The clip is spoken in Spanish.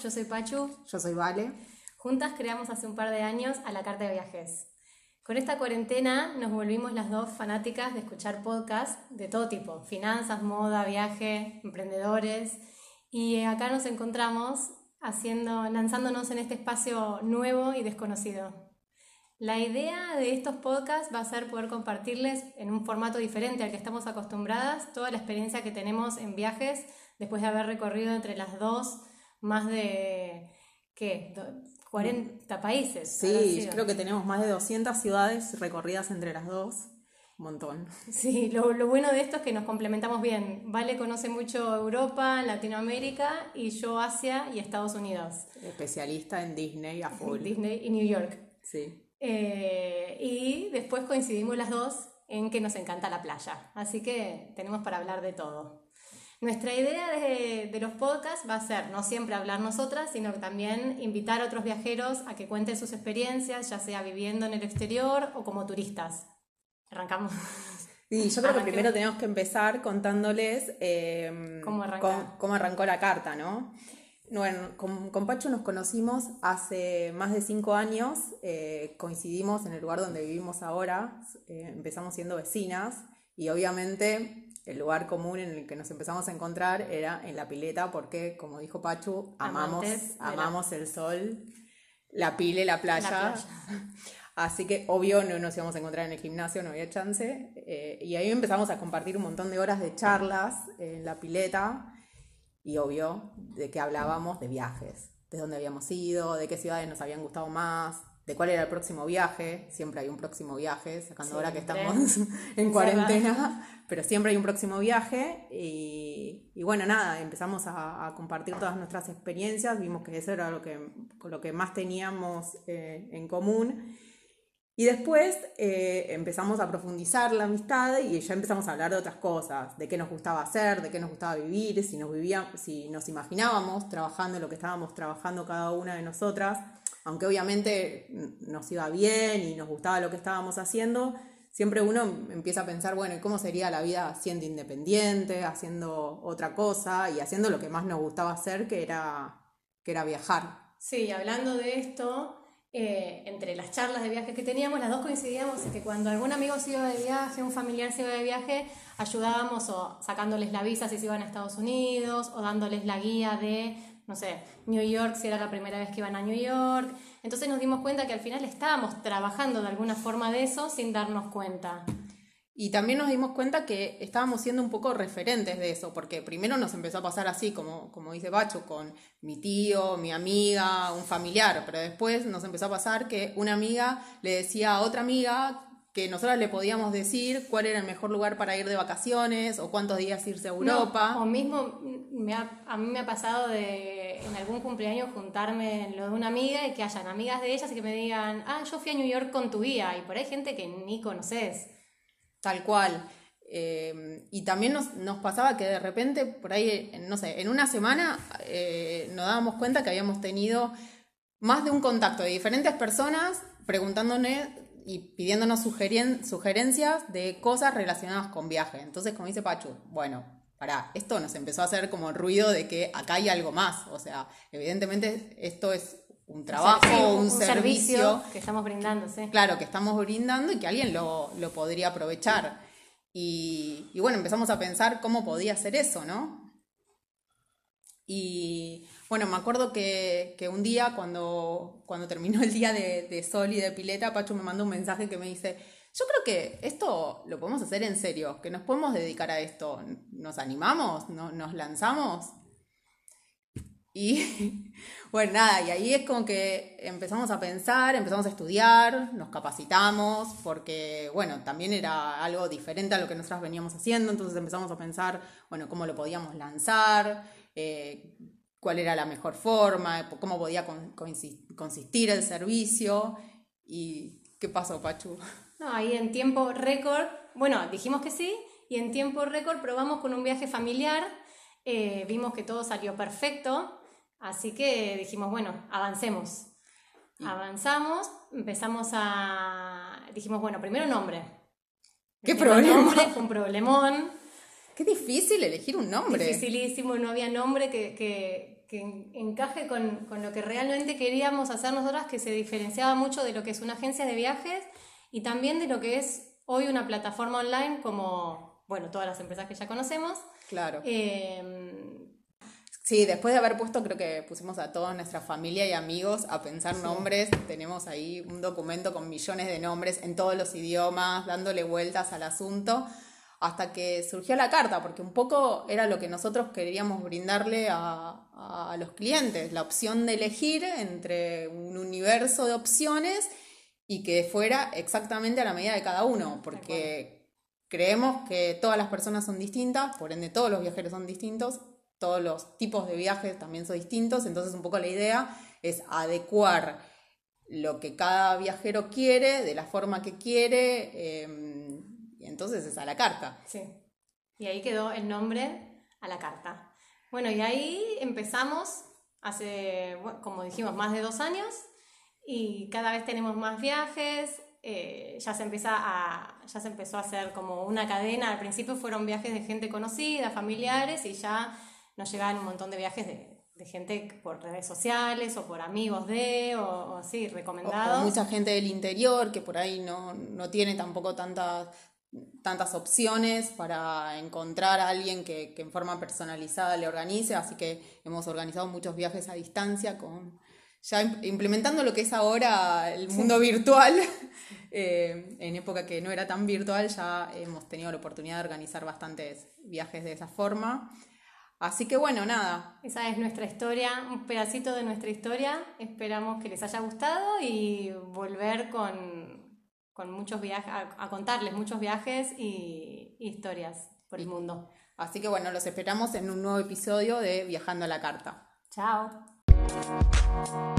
Yo soy Pachu. Yo soy Vale. Juntas creamos hace un par de años a la Carta de Viajes. Con esta cuarentena nos volvimos las dos fanáticas de escuchar podcasts de todo tipo, finanzas, moda, viaje, emprendedores. Y acá nos encontramos haciendo, lanzándonos en este espacio nuevo y desconocido. La idea de estos podcasts va a ser poder compartirles en un formato diferente al que estamos acostumbradas toda la experiencia que tenemos en viajes después de haber recorrido entre las dos más de, ¿qué? 40 países. Sí, creo que tenemos más de 200 ciudades recorridas entre las dos. Un montón. Sí, lo, lo, bueno de esto es que nos complementamos bien. Vale conoce mucho Europa, Latinoamérica y yo Asia y Estados Unidos. Especialista en Disney a full. Disney y New York. Sí. Eh, y después coincidimos las dos en que nos encanta la playa. Así que tenemos para hablar de todo. Nuestra idea de, de, los podcasts va a ser no siempre hablar nosotras, sino también invitar a otros viajeros a que cuenten sus experiencias, ya sea viviendo en el exterior o como turistas. Arrancamos. Sí, yo creo que primero tenemos que empezar contándoles eh, ¿Cómo, cómo, cómo, arrancó la carta, ¿no? Bueno, con, con, Pacho nos conocimos hace más de cinco años, eh, coincidimos en el lugar donde vivimos ahora, eh, empezamos siendo vecinas y obviamente el lugar común en el que nos empezamos a encontrar era en la pileta porque, como dijo Pachu, amamos, amamos la... el sol, la pile, la playa. La playa. Así que obvio no nos íbamos a encontrar en el gimnasio, no había chance. Eh, y ahí empezamos a compartir un montón de horas de charlas en la pileta y obvio de que hablábamos de viajes, de dónde habíamos ido, de qué ciudades nos habían gustado más, de cuál era el próximo viaje, siempre hay un próximo viaje, sacando ahora que estamos en cuarentena, pero siempre hay un próximo viaje y, bueno, nada, empezamos a, compartir todas nuestras experiencias, vimos que eso era lo que, lo que más teníamos eh, en común. Y después eh, empezamos a profundizar la amistad y ya empezamos a hablar de otras cosas, de qué nos gustaba hacer, de qué nos gustaba vivir, si nos, vivíamos, si nos imaginábamos trabajando lo que estábamos trabajando cada una de nosotras, aunque obviamente nos iba bien y nos gustaba lo que estábamos haciendo, siempre uno empieza a pensar, bueno, ¿cómo sería la vida siendo independiente, haciendo otra cosa y haciendo lo que más nos gustaba hacer, que era, que era viajar? Sí, hablando de esto, eh, entre las charlas de viaje que teníamos, las dos coincidíamos en que cuando algún amigo iba de viaje, un familiar se iba de viaje, ayudábamos o sacándoles la visa si se iban a Estados Unidos o dándoles la guía de, no sé, New York si era la primera vez que iban a New York. Entonces nos dimos cuenta que al final estábamos trabajando de alguna forma de eso sin darnos cuenta. Y también nos dimos cuenta que estábamos siendo un poco referentes de eso, porque primero nos empezó a pasar así, como, como dice Bacho, con mi tío, mi amiga, un familiar, pero después nos empezó a pasar que una amiga le decía a otra amiga que nosotras le podíamos decir cuál era el mejor lugar para ir de vacaciones o cuántos días irse a Europa. No, o mismo me ha, a mí me ha pasado de en algún cumpleaños juntarme en lo de una amiga y que hayan amigas de ellas y que me digan, ah, yo fui a New York con tu guía y por ahí gente que ni conoces. Tal cual. Eh, y también nos, pasaba que de repente, por ahí, no sé, en una semana eh, nos dábamos cuenta que habíamos tenido más de un contacto de diferentes personas preguntándonos y pidiéndonos sugerencias de cosas relacionadas con viaje. Entonces, como dice Pachu, bueno, para esto nos empezó a hacer como ruido de que acá hay algo más. O sea, evidentemente esto es un trabajo, sí, un, un, servicio, servicio, que estamos brindando, sí. Claro, que estamos brindando y que alguien lo, lo podría aprovechar. Y, y, bueno, empezamos a pensar cómo podía ser eso, ¿no? Y bueno, me acuerdo que, que un día cuando, cuando terminó el día de, de, sol y de pileta, Pacho me mandó un mensaje que me dice, yo creo que esto lo podemos hacer en serio, que nos podemos dedicar a esto. ¿Nos animamos? ¿Nos lanzamos? Y bueno, nada, y ahí es como que empezamos a pensar, empezamos a estudiar, nos capacitamos, porque bueno, también era algo diferente a lo que nosotros veníamos haciendo, entonces empezamos a pensar, bueno, cómo lo podíamos lanzar, eh, cuál era la mejor forma, cómo podía consistir el servicio. ¿Y qué pasó, Pachu? No, ahí en tiempo récord, bueno, dijimos que sí, y en tiempo récord probamos con un viaje familiar, eh, vimos que todo salió perfecto, Así que dijimos, bueno, avancemos. Avanzamos, empezamos a... Dijimos, bueno, primero nombre. ¿Qué problema? Nombre fue un problemón. Qué difícil elegir un nombre. Dificilísimo, no había nombre que, que, que encaje con, con, lo que realmente queríamos hacer nosotras, que se diferenciaba mucho de lo que es una agencia de viajes y también de lo que es hoy una plataforma online como, bueno, todas las empresas que ya conocemos. Claro. Eh, Sí, después de haber puesto, creo que pusimos a toda nuestra familia y amigos a pensar nombres. Tenemos ahí un documento con millones de nombres en todos los idiomas, dándole vueltas al asunto, hasta que surgió la carta, porque un poco era lo que nosotros queríamos brindarle a, a los clientes, la opción de elegir entre un universo de opciones y que fuera exactamente a la medida de cada uno, porque creemos que todas las personas son distintas, por ende todos los viajeros son distintos todos los tipos de viajes también son distintos, entonces un poco la idea es adecuar lo que cada viajero quiere, de la forma que quiere, em, y entonces es a la carta. Sí, y ahí quedó el nombre a la carta. Bueno, y ahí empezamos hace, como dijimos, más de dos años, y cada vez tenemos más viajes, eh, ya, se empieza a, ya se empezó a hacer como una cadena, al principio fueron viajes de gente conocida, familiares, y ya nos llegaban un montón de viajes de, gente por redes sociales o por amigos de, o, así, recomendados. O, mucha gente del interior que por ahí no, tiene tampoco tantas tantas opciones para encontrar a alguien que, en forma personalizada le organice, así que hemos organizado muchos viajes a distancia con ya implementando lo que es ahora el mundo virtual, eh, en época que no era tan virtual ya hemos tenido la oportunidad de organizar bastantes viajes de esa forma. Así que bueno, nada. Esa es nuestra historia, un pedacito de nuestra historia. Esperamos que les haya gustado y volver con, muchos viajes, a, contarles muchos viajes y historias por el mundo. Así que bueno, los esperamos en un nuevo episodio de Viajando a la Carta. Chao. Thank you.